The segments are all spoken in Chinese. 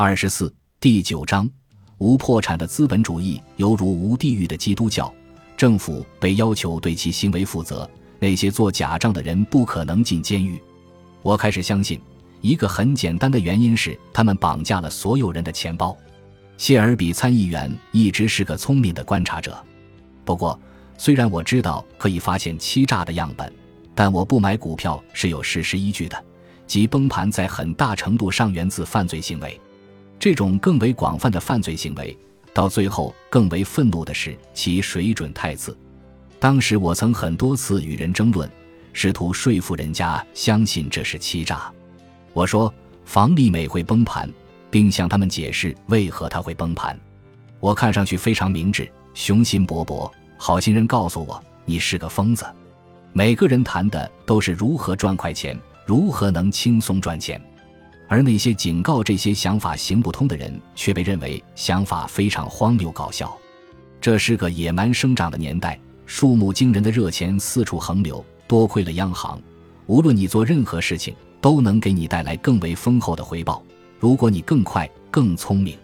二十四第九章，无破产的资本主义犹如无地狱的基督教，政府被要求对其行为负责。那些做假账的人不可能进监狱。我开始相信，一个很简单的原因是他们绑架了所有人的钱包。谢尔比参议员一直是个聪明的观察者。不过，虽然我知道可以发现欺诈的样本，但我不买股票是有事实依据的，即崩盘在很大程度上源自犯罪行为。这种更为广泛的犯罪行为，到最后更为愤怒的是其水准太次。当时我曾很多次与人争论，试图说服人家相信这是欺诈。我说房利美会崩盘，并向他们解释为何它会崩盘。我看上去非常明智、雄心勃勃。好心人告诉我，你是个疯子。每个人谈的都是如何赚快钱，如何能轻松赚钱。而那些警告这些想法行不通的人，却被认为想法非常荒谬搞笑。这是个野蛮生长的年代，数目惊人的热钱四处横流。多亏了央行，无论你做任何事情，都能给你带来更为丰厚的回报。如果你更快、更聪明，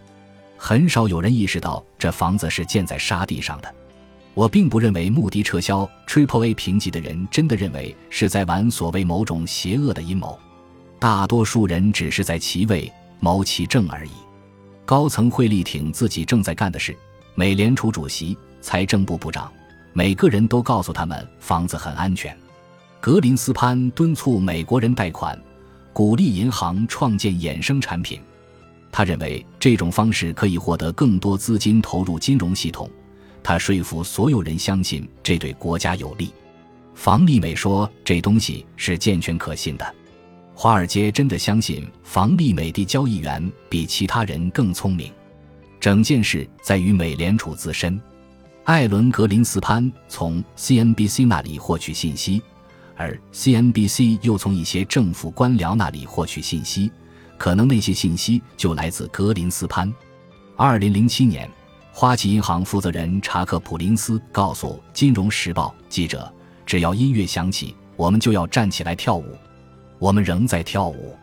很少有人意识到这房子是建在沙地上的。我并不认为穆迪撤销 Triple A 评级的人真的认为是在玩所谓某种邪恶的阴谋。大多数人只是在其位谋其政而已，高层会力挺自己正在干的事。美联储主席、财政部部长，每个人都告诉他们房子很安全。格林斯潘敦促美国人贷款，鼓励银行创建衍生产品。他认为这种方式可以获得更多资金投入金融系统。他说服所有人相信这对国家有利。房利美说这东西是健全可信的。华尔街真的相信房利美的交易员比其他人更聪明。整件事在于美联储自身。艾伦·格林斯潘从 CNBC 那里获取信息，而 CNBC 又从一些政府官僚那里获取信息，可能那些信息就来自格林斯潘。二零零七年，花旗银行负责人查克·普林斯告诉《金融时报》记者：“只要音乐响起，我们就要站起来跳舞。”我们仍在跳舞。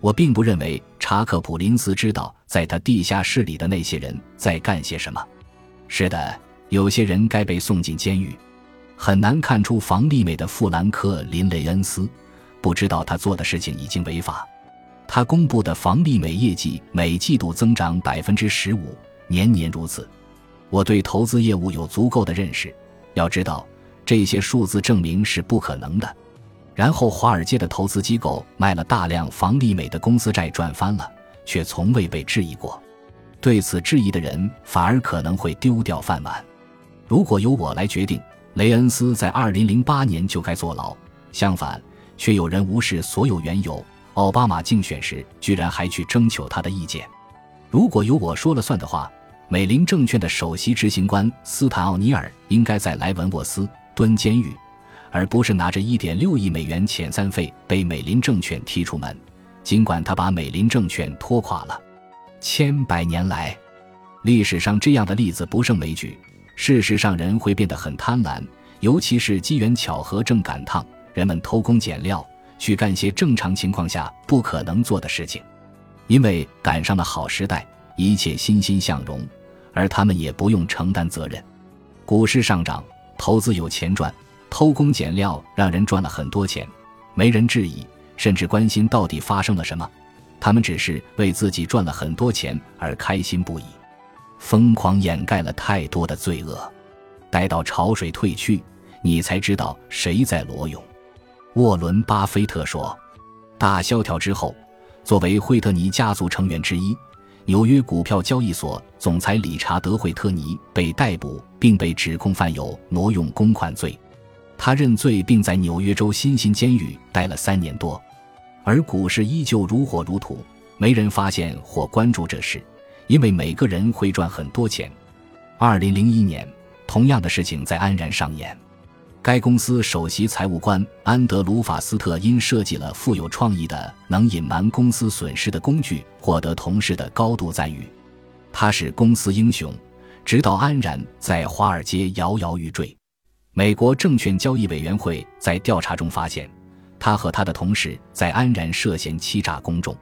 我并不认为查克·普林斯知道在他地下室里的那些人在干些什么。是的，有些人该被送进监狱。很难看出房利美的富兰克林·雷恩斯不知道他做的事情已经违法。他公布的房利美业绩每季度增长百分之十五，年年如此。我对投资业务有足够的认识。要知道，这些数字证明是不可能的。然后，华尔街的投资机构卖了大量房利美的公司债，赚翻了，却从未被质疑过。对此质疑的人反而可能会丢掉饭碗。如果由我来决定，雷恩斯在2008年就该坐牢。相反，却有人无视所有缘由。奥巴马竞选时居然还去征求他的意见。如果由我说了算的话，美林证券的首席执行官斯坦奥尼尔应该在莱文沃斯蹲监狱。而不是拿着一点六亿美元遣散费被美林证券踢出门，尽管他把美林证券拖垮了。千百年来，历史上这样的例子不胜枚举。事实上，人会变得很贪婪，尤其是机缘巧合正赶趟，人们偷工减料去干些正常情况下不可能做的事情，因为赶上了好时代，一切欣欣向荣，而他们也不用承担责任。股市上涨，投资有钱赚。偷工减料让人赚了很多钱，没人质疑，甚至关心到底发生了什么。他们只是为自己赚了很多钱而开心不已。疯狂掩盖了太多的罪恶。待到潮水退去，你才知道谁在裸泳。沃伦·巴菲特说：“大萧条之后，作为惠特尼家族成员之一，纽约股票交易所总裁理查德·惠特尼被逮捕，并被指控犯有挪用公款罪。”他认罪，并在纽约州新兴监狱待了三年多，而股市依旧如火如荼，没人发现或关注这事，因为每个人会赚很多钱。二零零一年，同样的事情在安然上演。该公司首席财务官安德鲁·法斯特因设计了富有创意的能隐瞒公司损失的工具，获得同事的高度赞誉。他是公司英雄，直到安然在华尔街摇摇欲坠。美国证券交易委员会在调查中发现，他和他的同事在安然涉嫌欺诈公众。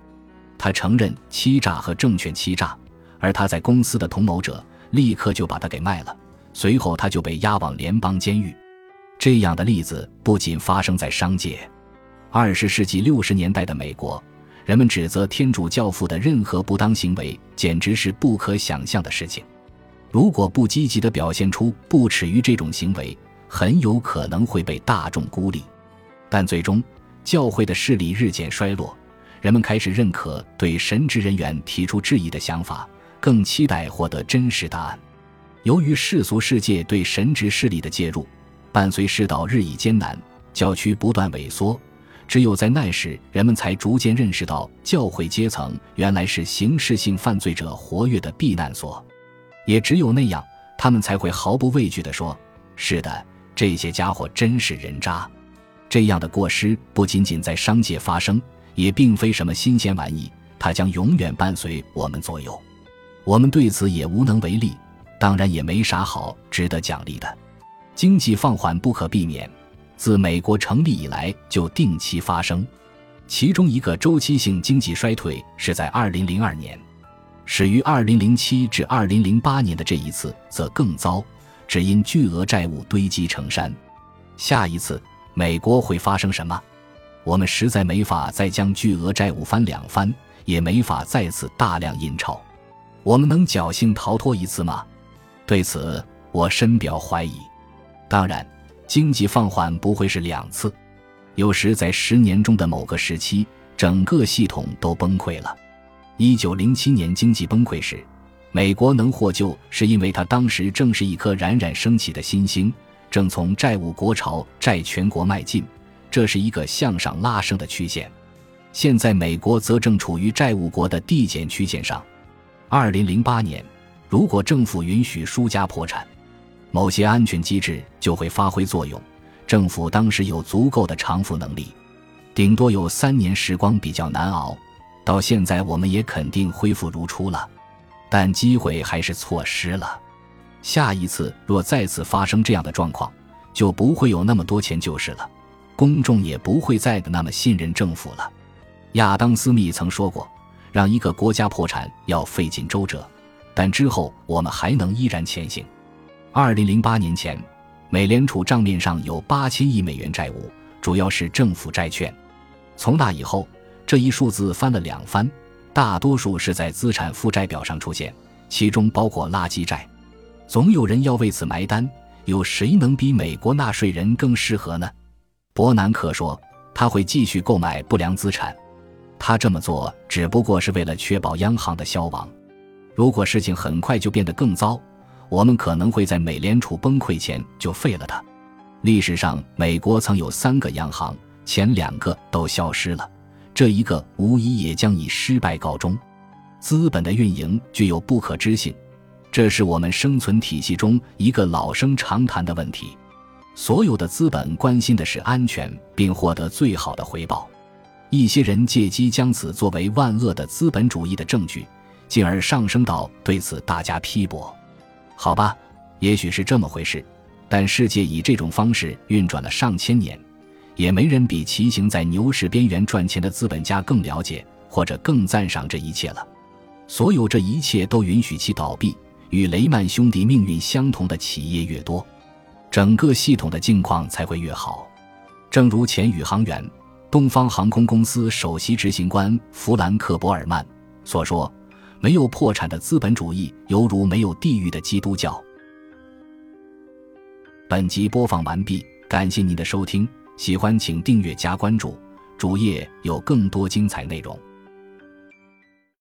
他承认欺诈和证券欺诈，而他在公司的同谋者立刻就把他给卖了，随后他就被押往联邦监狱。这样的例子不仅发生在商界，二十世纪六十年代的美国，人们指责天主教父的任何不当行为，简直是不可想象的事情。如果不积极地表现出不耻于这种行为，很有可能会被大众孤立。但最终，教会的势力日渐衰落，人们开始认可对神职人员提出质疑的想法，更期待获得真实答案。由于世俗世界对神职势力的介入，伴随世道日益艰难，教区不断萎缩。只有在那时，人们才逐渐认识到，教会阶层原来是刑事性犯罪者活跃的避难所。也只有那样，他们才会毫不畏惧地说：“是的，这些家伙真是人渣。”这样的过失不仅仅在商界发生，也并非什么新鲜玩意，它将永远伴随我们左右。我们对此也无能为力，当然也没啥好值得奖励的。经济放缓不可避免，自美国成立以来就定期发生。其中一个周期性经济衰退是在2002年，始于2007至2008年的这一次则更糟，只因巨额债务堆积成山。下一次美国会发生什么？我们实在没法再将巨额债务翻两番，也没法再次大量印钞。我们能侥幸逃脱一次吗？对此，我深表怀疑。当然，经济放缓不会是两次，有时在十年中的某个时期，整个系统都崩溃了。一九零七年经济崩溃时，美国能获救，是因为它当时正是一颗冉冉升起的新星，正从债务国朝债权国迈进，这是一个向上拉升的曲线。现在，美国则正处于债务国的递减曲线上。二零零八年，如果政府允许输家破产。某些安全机制就会发挥作用，政府当时有足够的偿付能力，顶多有三年时光比较难熬。到现在我们也肯定恢复如初了，但机会还是错失了。下一次若再次发生这样的状况，就不会有那么多钱救市了，公众也不会再那么信任政府了。亚当·斯密曾说过：“让一个国家破产要费尽周折，但之后我们还能依然前行。”二零零八年前，美联储账面上有八千亿美元债务，主要是政府债券。从那以后，这一数字翻了两番，大多数是在资产负债表上出现，其中包括垃圾债。总有人要为此埋单，有谁能比美国纳税人更适合呢？伯南克说，他会继续购买不良资产，他这么做只不过是为了确保央行的消亡。如果事情很快就变得更糟。我们可能会在美联储崩溃前就废了它。历史上，美国曾有三个央行，前两个都消失了，这一个无疑也将以失败告终。资本的运营具有不可知性，这是我们生存体系中一个老生常谈的问题。所有的资本关心的是安全，并获得最好的回报。一些人借机将此作为万恶的资本主义的证据，进而上升到对此大加批驳。好吧，也许是这么回事，但世界以这种方式运转了上千年，也没人比骑行在牛市边缘赚钱的资本家更了解或者更赞赏这一切了。所有这一切都允许其倒闭。与雷曼兄弟命运相同的企业越多，整个系统的境况才会越好。正如前宇航员、东方航空公司首席执行官弗兰克·博尔曼所说。没有破产的资本主义，犹如没有地狱的基督教。本集播放完毕，感谢您的收听，喜欢请订阅加关注，主页有更多精彩内容。